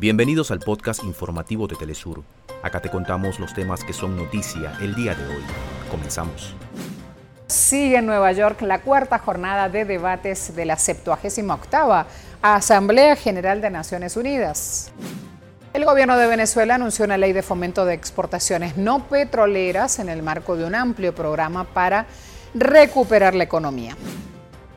Bienvenidos al podcast informativo de Telesur. Acá te contamos los temas que son noticia el día de hoy. Comenzamos. Sigue en Nueva York la cuarta jornada de debates de la 78 Asamblea General de Naciones Unidas. El gobierno de Venezuela anunció una ley de fomento de exportaciones no petroleras en el marco de un amplio programa para recuperar la economía.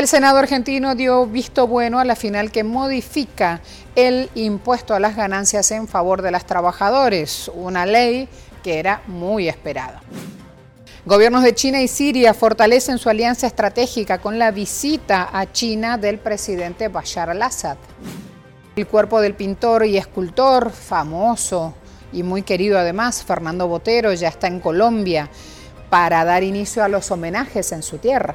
El Senado argentino dio visto bueno a la final que modifica el impuesto a las ganancias en favor de las trabajadores, una ley que era muy esperada. Gobiernos de China y Siria fortalecen su alianza estratégica con la visita a China del presidente Bashar al-Assad. El cuerpo del pintor y escultor famoso y muy querido además, Fernando Botero, ya está en Colombia para dar inicio a los homenajes en su tierra.